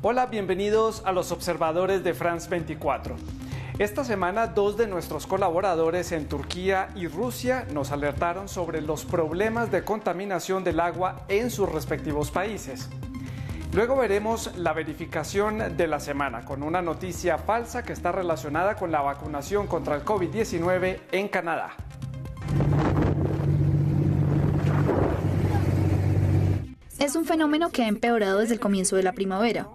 Hola, bienvenidos a los observadores de France 24. Esta semana dos de nuestros colaboradores en Turquía y Rusia nos alertaron sobre los problemas de contaminación del agua en sus respectivos países. Luego veremos la verificación de la semana con una noticia falsa que está relacionada con la vacunación contra el COVID-19 en Canadá. Es un fenómeno que ha empeorado desde el comienzo de la primavera.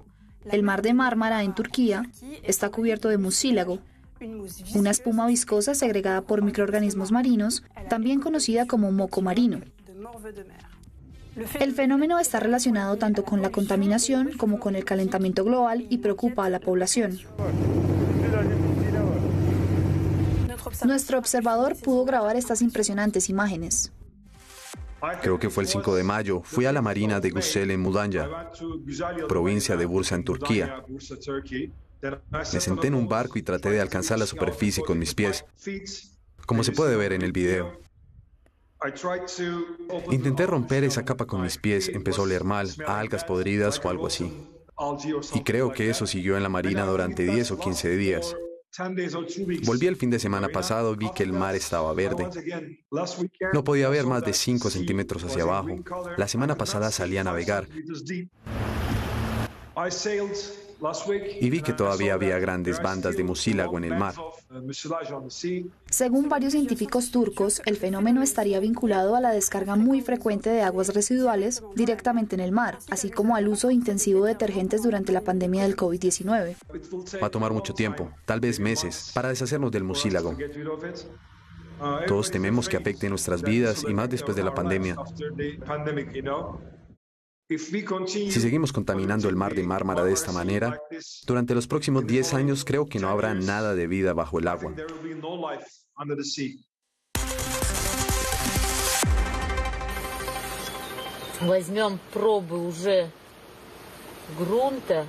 El mar de Mármara en Turquía está cubierto de mucílago, una espuma viscosa segregada por microorganismos marinos, también conocida como moco marino. El fenómeno está relacionado tanto con la contaminación como con el calentamiento global y preocupa a la población. Nuestro observador pudo grabar estas impresionantes imágenes. Creo que fue el 5 de mayo. Fui a la marina de Gusel en Mudanya, provincia de Bursa en Turquía. Me senté en un barco y traté de alcanzar la superficie con mis pies, como se puede ver en el video. Intenté romper esa capa con mis pies, empezó a oler mal, a algas podridas o algo así. Y creo que eso siguió en la marina durante 10 o 15 días. Volví el fin de semana pasado, vi que el mar estaba verde. No podía ver más de 5 centímetros hacia abajo. La semana pasada salí a navegar y vi que todavía había grandes bandas de mucílago en el mar. Según varios científicos turcos, el fenómeno estaría vinculado a la descarga muy frecuente de aguas residuales directamente en el mar, así como al uso intensivo de detergentes durante la pandemia del COVID-19. Va a tomar mucho tiempo, tal vez meses, para deshacernos del mucílago. Todos tememos que afecte nuestras vidas y más después de la pandemia. Si seguimos contaminando el mar de Mármara de esta manera, durante los próximos 10 años creo que no habrá nada de vida bajo el agua.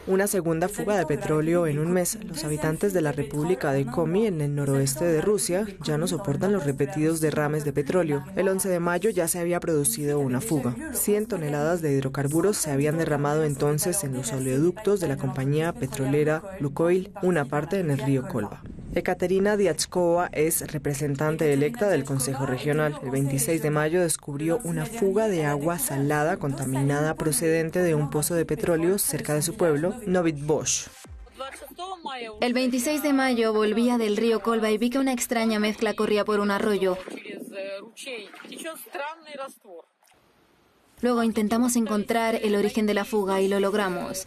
Una segunda fuga de petróleo en un mes. Los habitantes de la República de Komi, en el noroeste de Rusia, ya no soportan los repetidos derrames de petróleo. El 11 de mayo ya se había producido una fuga. 100 toneladas de hidrocarburos se habían derramado entonces en los oleoductos de la compañía petrolera Lukoil, una parte en el río Kolba. Ekaterina Diachkova es representante electa del Consejo Regional. El 26 de mayo descubrió una fuga de agua salada contaminada procedente de un pozo de petróleo cerca de su pueblo, Bosch. El 26 de mayo volvía del río Kolba y vi que una extraña mezcla corría por un arroyo. Luego intentamos encontrar el origen de la fuga y lo logramos.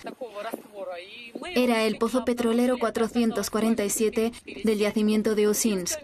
Era el pozo petrolero 447 del yacimiento de Usinsk.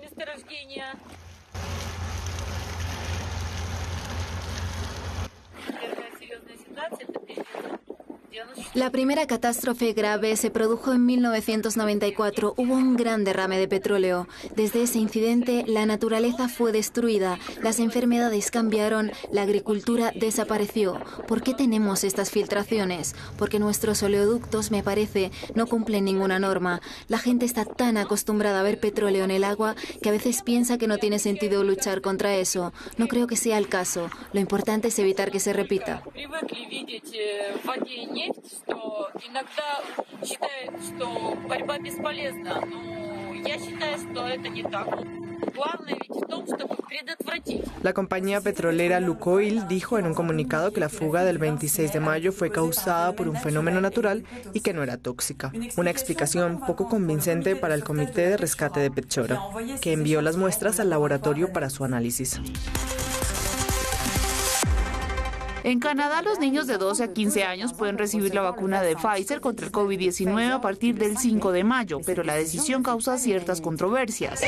La primera catástrofe grave se produjo en 1994. Hubo un gran derrame de petróleo. Desde ese incidente, la naturaleza fue destruida, las enfermedades cambiaron, la agricultura desapareció. ¿Por qué tenemos estas filtraciones? Porque nuestros oleoductos, me parece, no cumplen ninguna norma. La gente está tan acostumbrada a ver petróleo en el agua que a veces piensa que no tiene sentido luchar contra eso. No creo que sea el caso. Lo importante es evitar que se repita. La compañía petrolera Lukoil dijo en un comunicado que la fuga del 26 de mayo fue causada por un fenómeno natural y que no era tóxica. Una explicación poco convincente para el Comité de Rescate de Pechora, que envió las muestras al laboratorio para su análisis. En Canadá, los niños de 12 a 15 años pueden recibir la vacuna de Pfizer contra el COVID-19 a partir del 5 de mayo, pero la decisión causa ciertas controversias.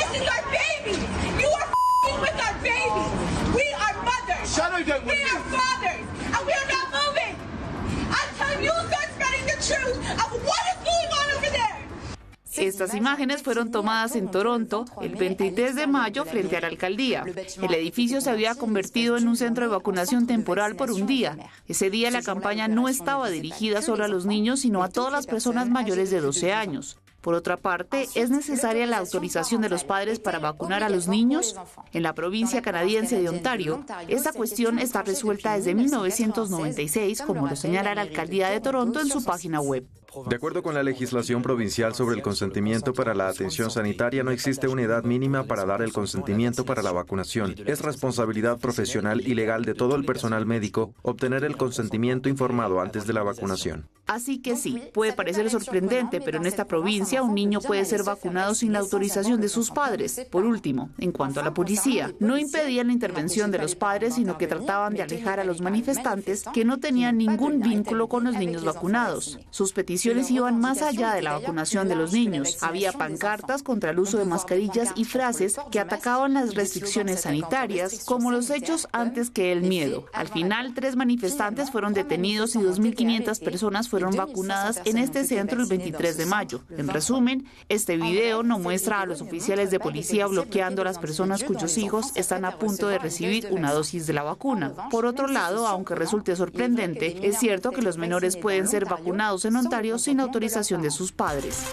Estas imágenes fueron tomadas en Toronto el 23 de mayo frente a la alcaldía. El edificio se había convertido en un centro de vacunación temporal por un día. Ese día la campaña no estaba dirigida solo a los niños, sino a todas las personas mayores de 12 años. Por otra parte, ¿es necesaria la autorización de los padres para vacunar a los niños? En la provincia canadiense de Ontario, esta cuestión está resuelta desde 1996, como lo señala la alcaldía de Toronto en su página web. De acuerdo con la legislación provincial sobre el consentimiento para la atención sanitaria, no existe una edad mínima para dar el consentimiento para la vacunación. Es responsabilidad profesional y legal de todo el personal médico obtener el consentimiento informado antes de la vacunación. Así que sí, puede parecer sorprendente, pero en esta provincia un niño puede ser vacunado sin la autorización de sus padres. Por último, en cuanto a la policía, no impedían la intervención de los padres, sino que trataban de alejar a los manifestantes que no tenían ningún vínculo con los niños vacunados. Sus peticiones iban más allá de la vacunación de los niños. Había pancartas contra el uso de mascarillas y frases que atacaban las restricciones sanitarias, como los hechos antes que el miedo. Al final, tres manifestantes fueron detenidos y 2.500 personas fueron fueron vacunadas en este centro el 23 de mayo. En resumen, este video no muestra a los oficiales de policía bloqueando a las personas cuyos hijos están a punto de recibir una dosis de la vacuna. Por otro lado, aunque resulte sorprendente, es cierto que los menores pueden ser vacunados en Ontario sin autorización de sus padres.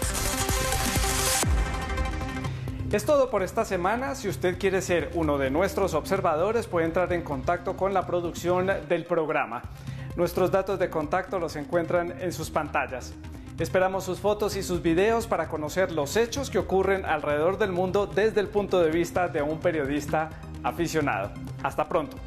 Es todo por esta semana. Si usted quiere ser uno de nuestros observadores, puede entrar en contacto con la producción del programa. Nuestros datos de contacto los encuentran en sus pantallas. Esperamos sus fotos y sus videos para conocer los hechos que ocurren alrededor del mundo desde el punto de vista de un periodista aficionado. Hasta pronto.